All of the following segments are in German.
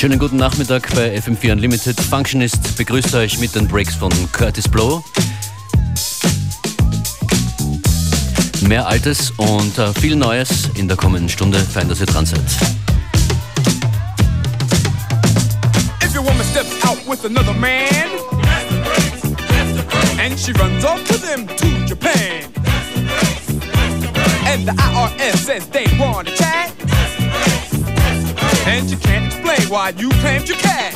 Schönen guten Nachmittag bei FM4 Unlimited. Functionist begrüßt euch mit den Breaks von Curtis Blow. Mehr Altes und äh, viel Neues in der kommenden Stunde. Fein, dass ihr dran seid. If your woman steps out with another man, and she runs off with him to Japan, and the IRS says they want to chat, and you can't explain why you claimed your cat,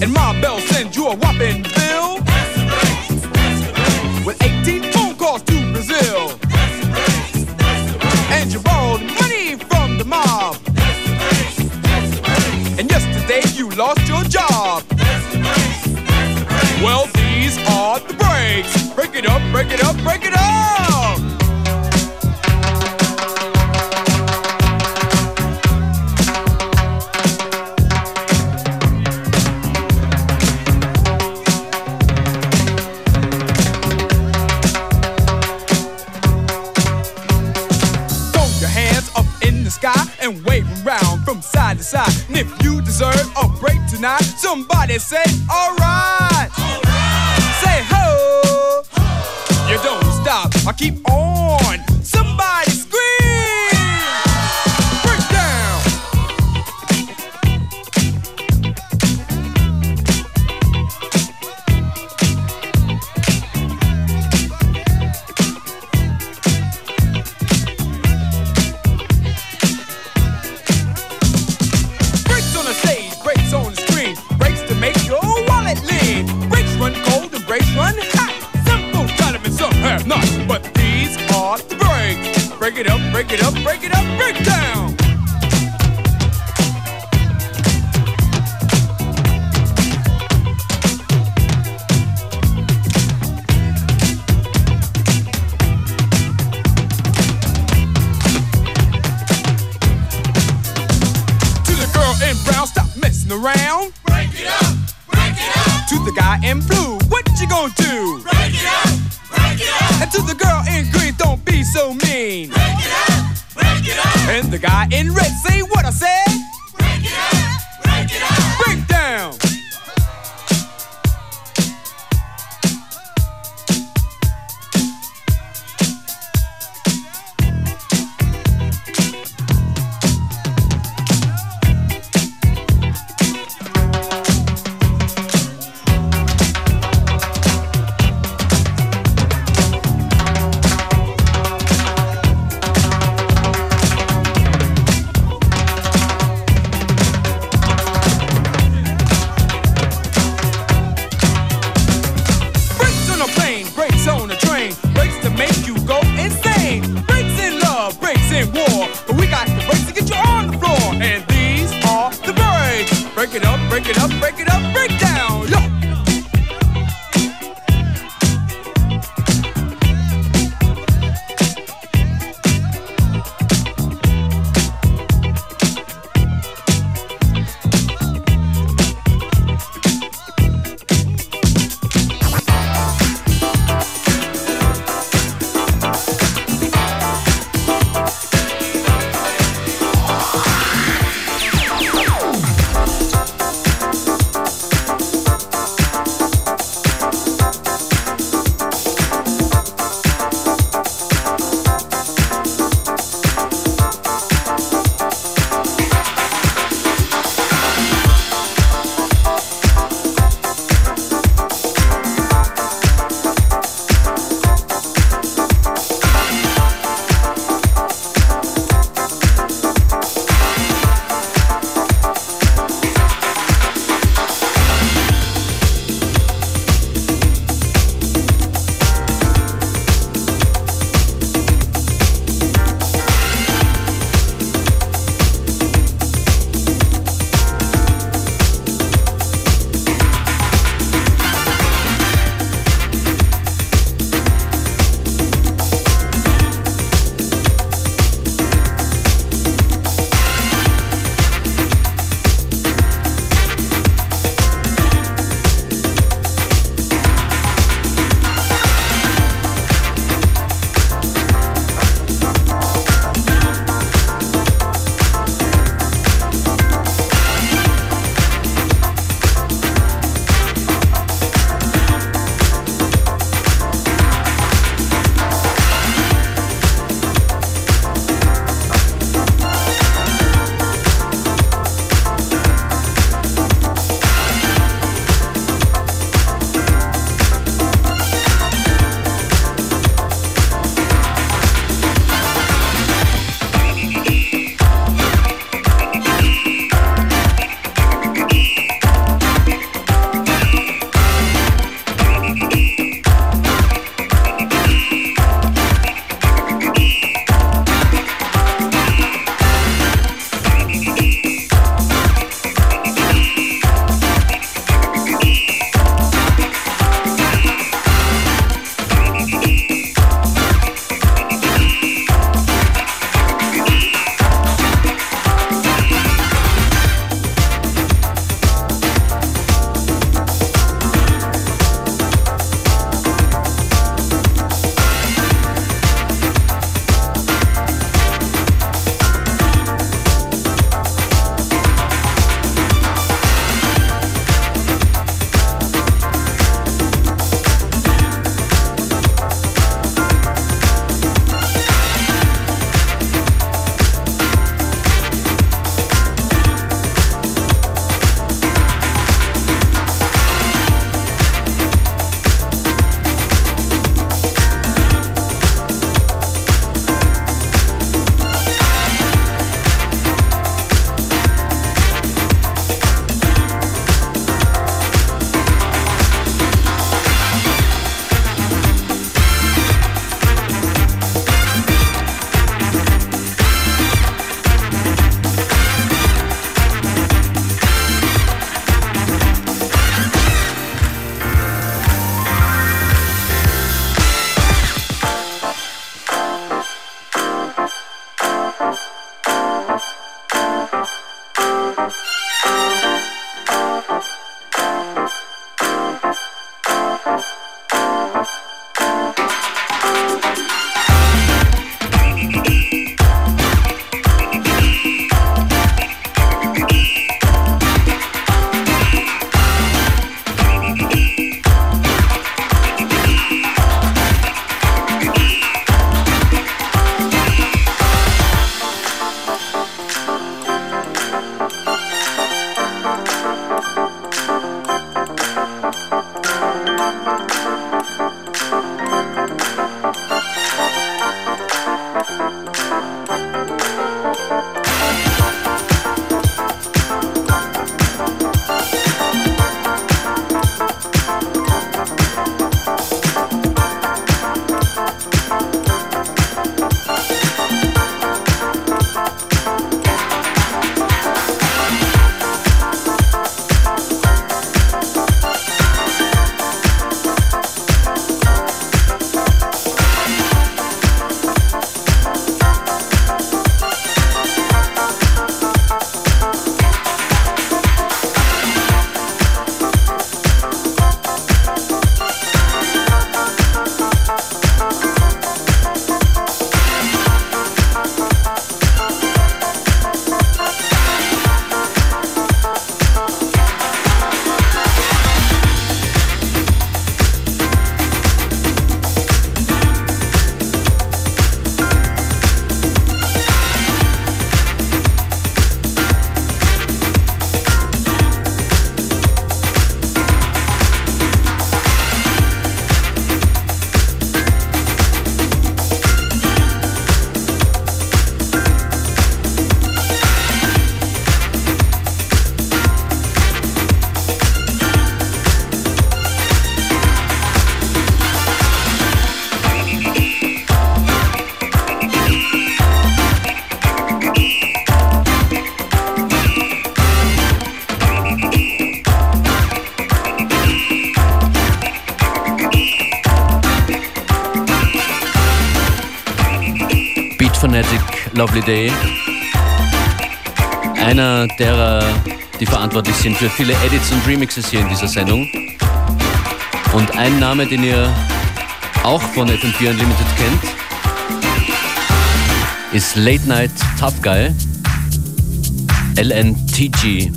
and Ma Bell sends you a whopping bill with 18 phone calls to Brazil, and you borrowed money from the mob. And yesterday you lost your job. Well, these are the breaks. Break it up, break it up, break it up. And if you deserve a break tonight, somebody say, alright. Say ho. You don't stop. I keep on. Day. Einer derer, die verantwortlich sind für viele Edits und Remixes hier in dieser Sendung. Und ein Name, den ihr auch von FM4 Unlimited kennt, ist Late Night Tough Guy, LNTG.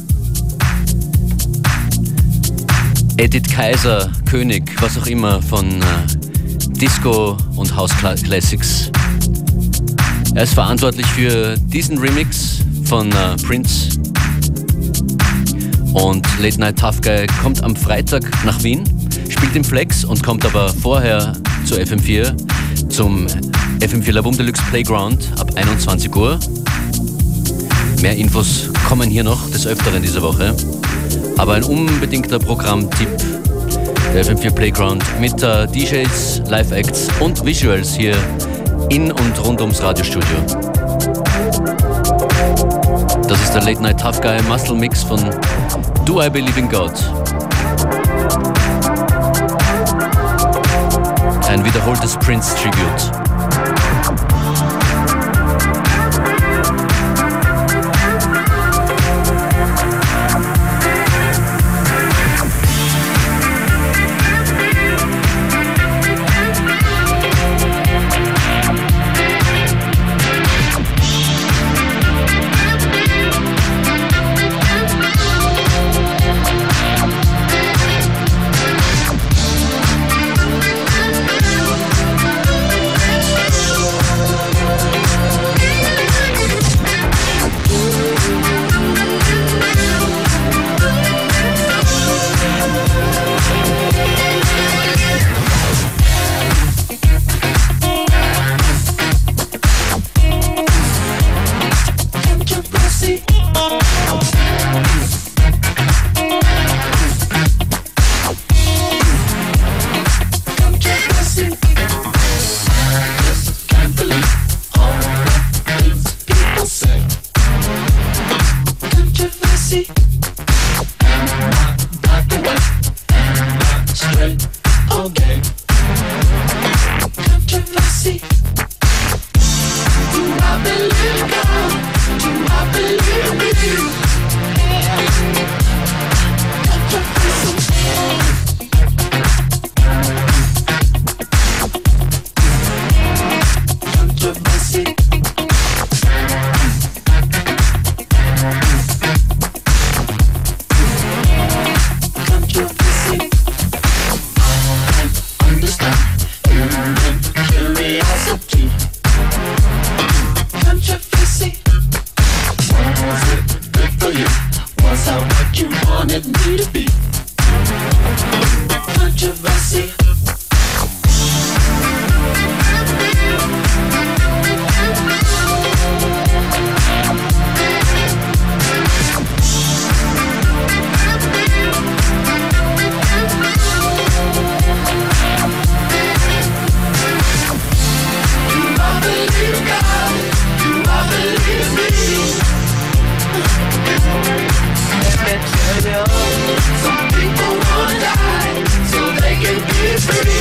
Edith Kaiser, König, was auch immer von äh, Disco und House Classics. Er ist verantwortlich für diesen Remix von äh, Prince. Und Late Night Tough Guy kommt am Freitag nach Wien, spielt im Flex und kommt aber vorher zu FM4 zum FM4 Labum Deluxe Playground ab 21 Uhr. Mehr Infos kommen hier noch des Öfteren diese Woche. Aber ein unbedingter Programmtipp der FM4 Playground mit äh, DJs, Live-Acts und Visuals hier in und rund ums Radiostudio. Das ist der Late Night Tough Guy Muscle Mix von Do I Believe in God. Ein wiederholtes Prince Tribute. It's.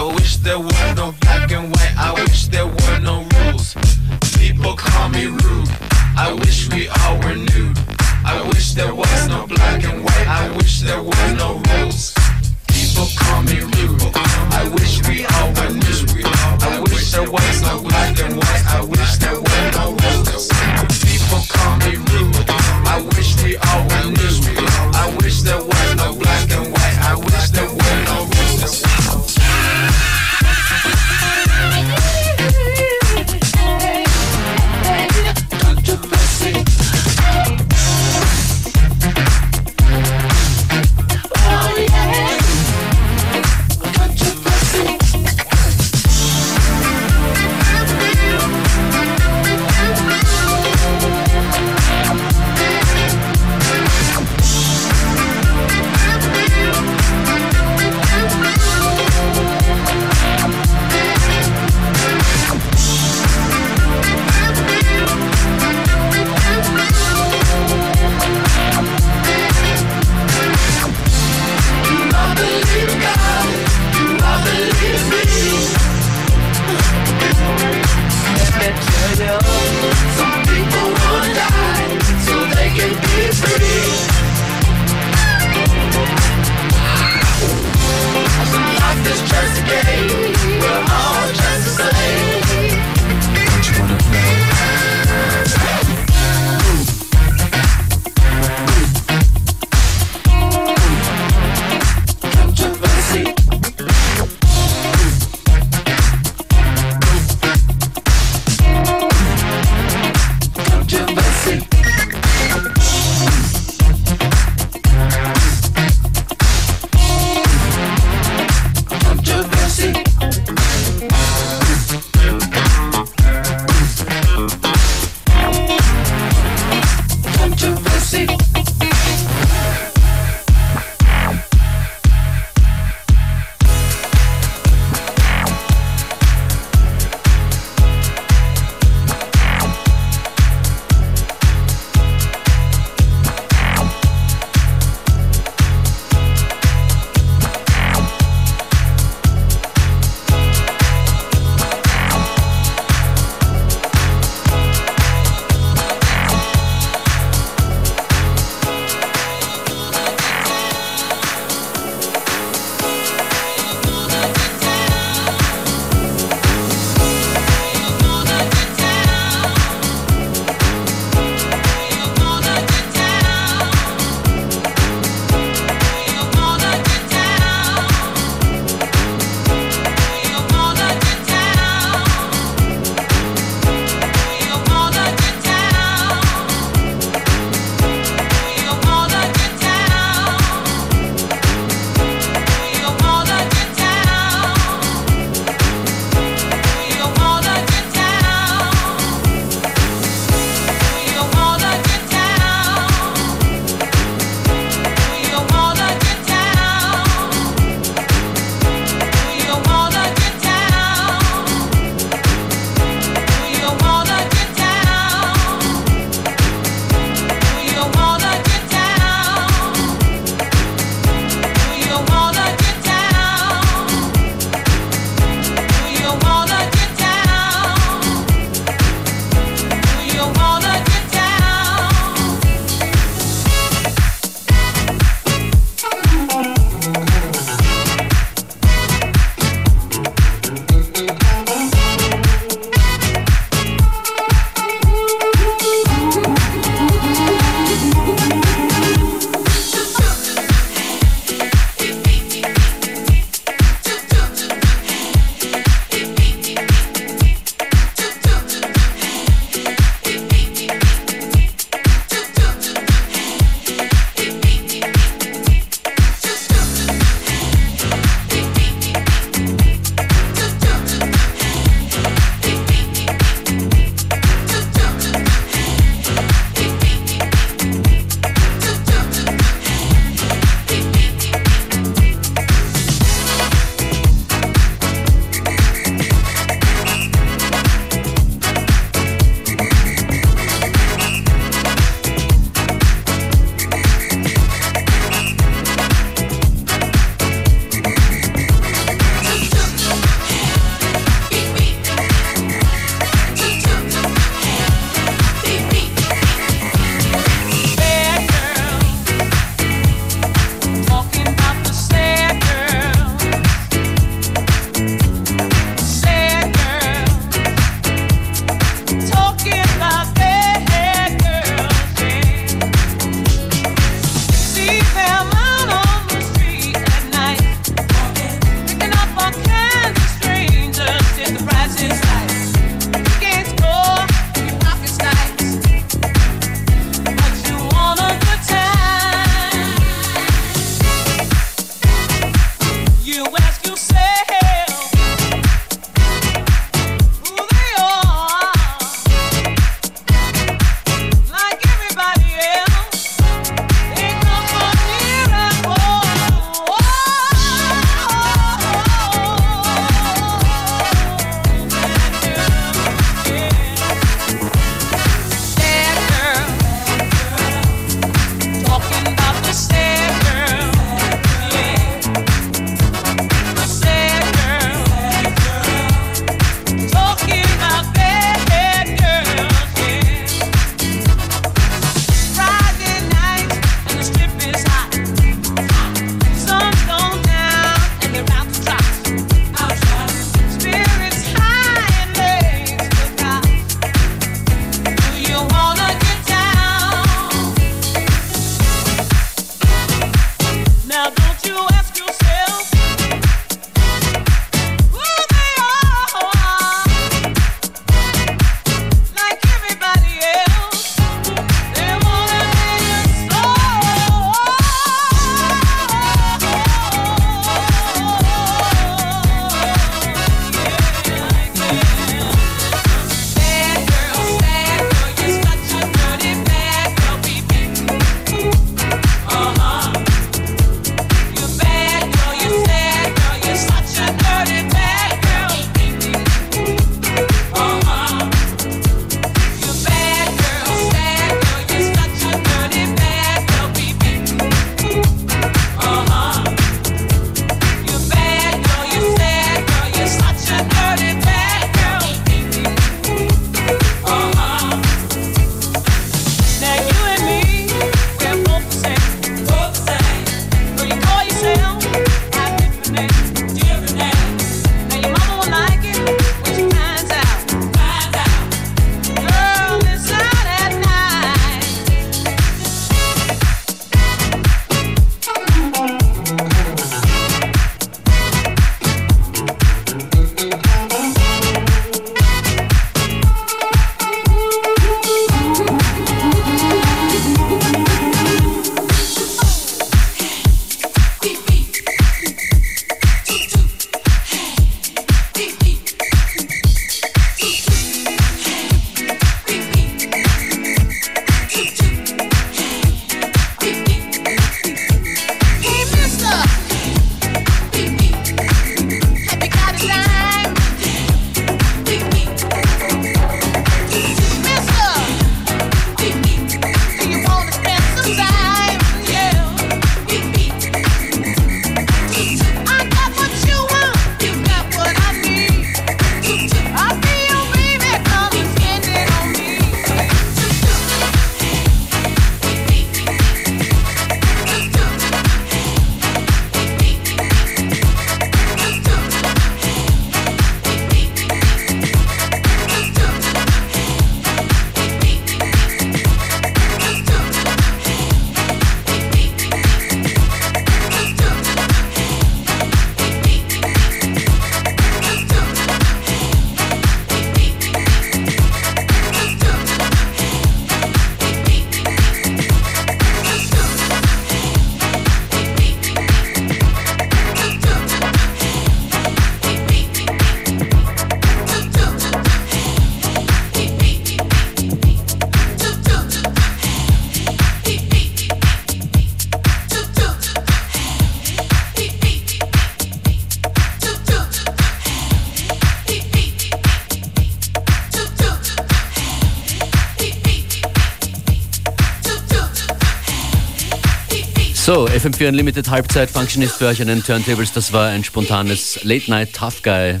So, FM4 Unlimited Halbzeit Functionist für euch an den Turntables. Das war ein spontanes Late Night Tough Guy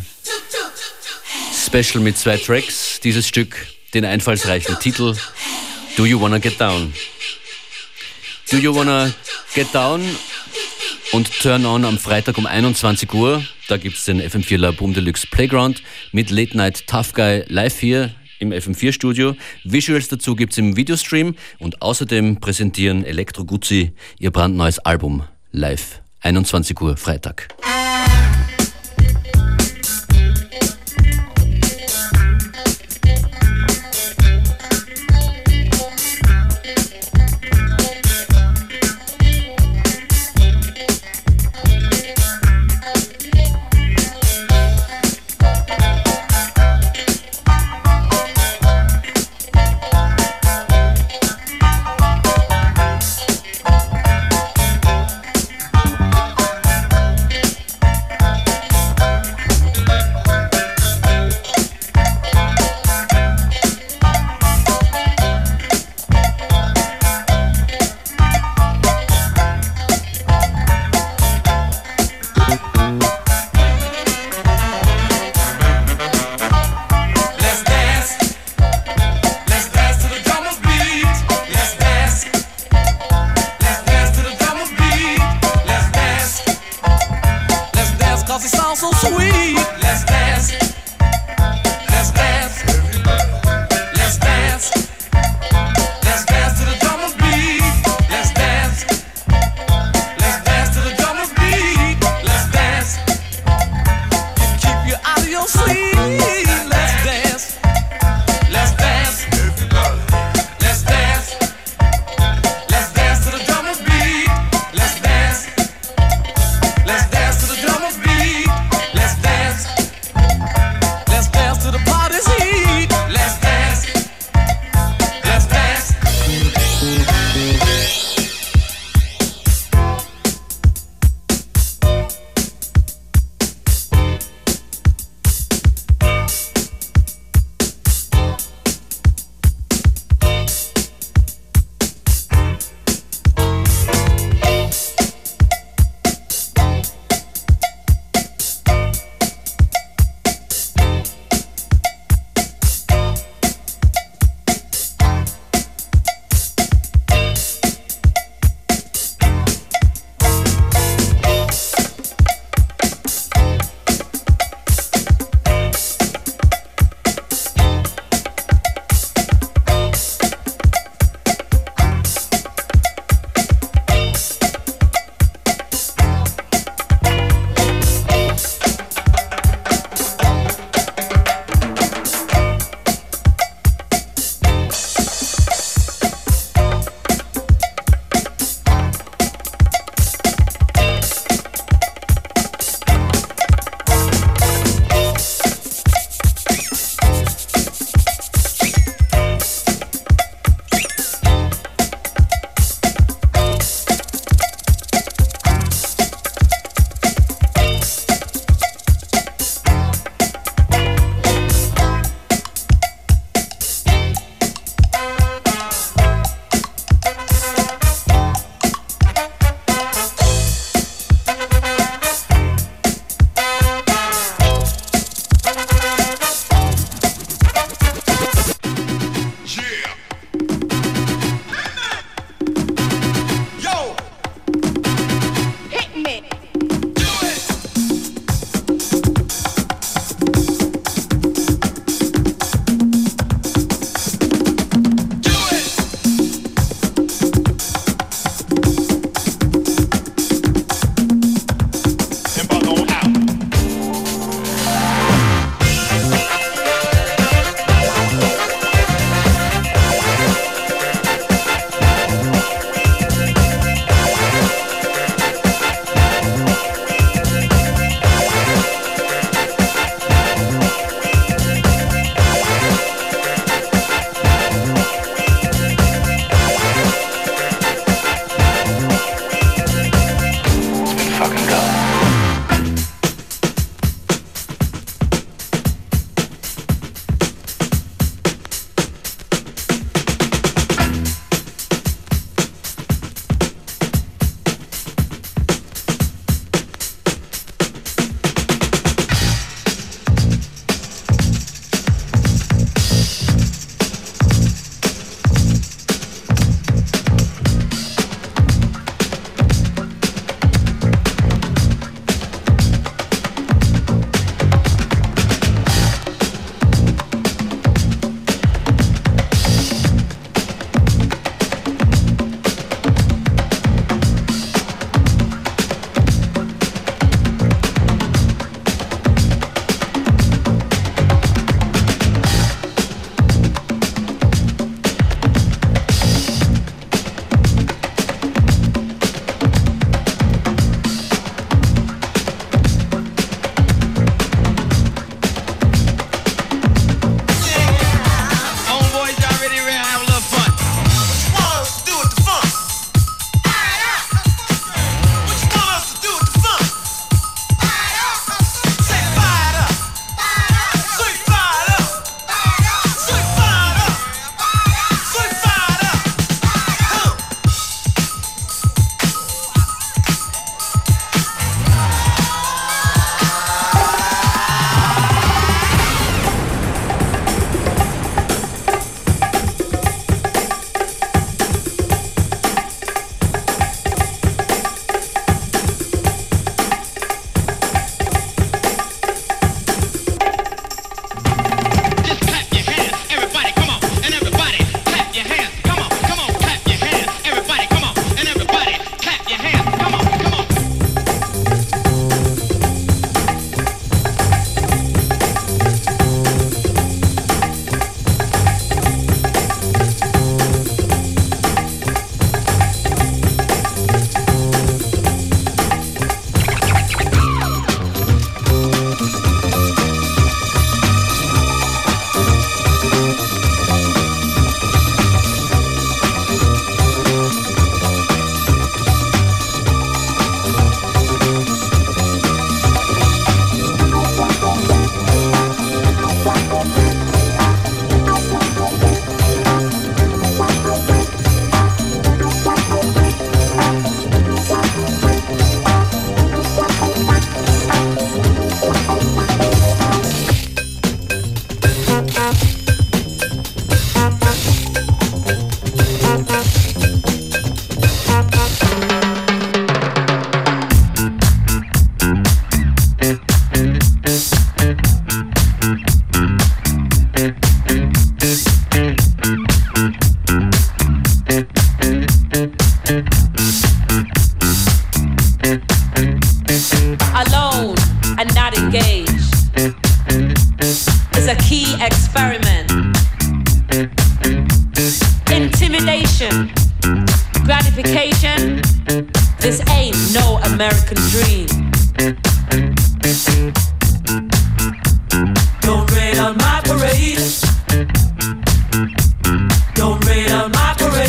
Special mit zwei Tracks. Dieses Stück den einfallsreichen Titel Do You Wanna Get Down? Do You Wanna Get Down und Turn On am Freitag um 21 Uhr. Da gibt es den FM4 La Boom Deluxe Playground mit Late Night Tough Guy live hier im FM4 Studio. Visuals dazu gibt es im Videostream und außerdem präsentieren Elektro Guzzi ihr brandneues Album live. 21 Uhr Freitag.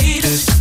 late.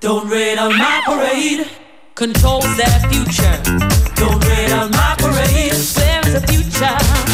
Don't rain on my parade. Control their future. Don't rain on my parade. Where's the future?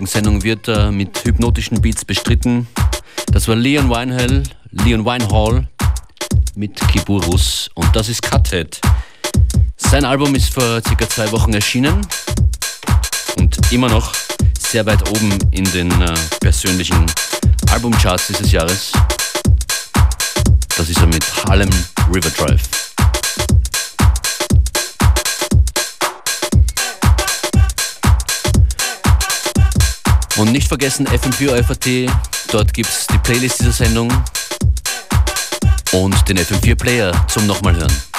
Heutigen Sendung wird äh, mit hypnotischen Beats bestritten. Das war Leon Winehall, Leon Winehall mit Kiburus und das ist Cuthead. Sein Album ist vor circa zwei Wochen erschienen und immer noch sehr weit oben in den äh, persönlichen Albumcharts dieses Jahres. Das ist er mit Harlem River Drive. Und nicht vergessen FM4 FAT, dort gibt es die Playlist dieser Sendung und den FM4 Player zum nochmal hören.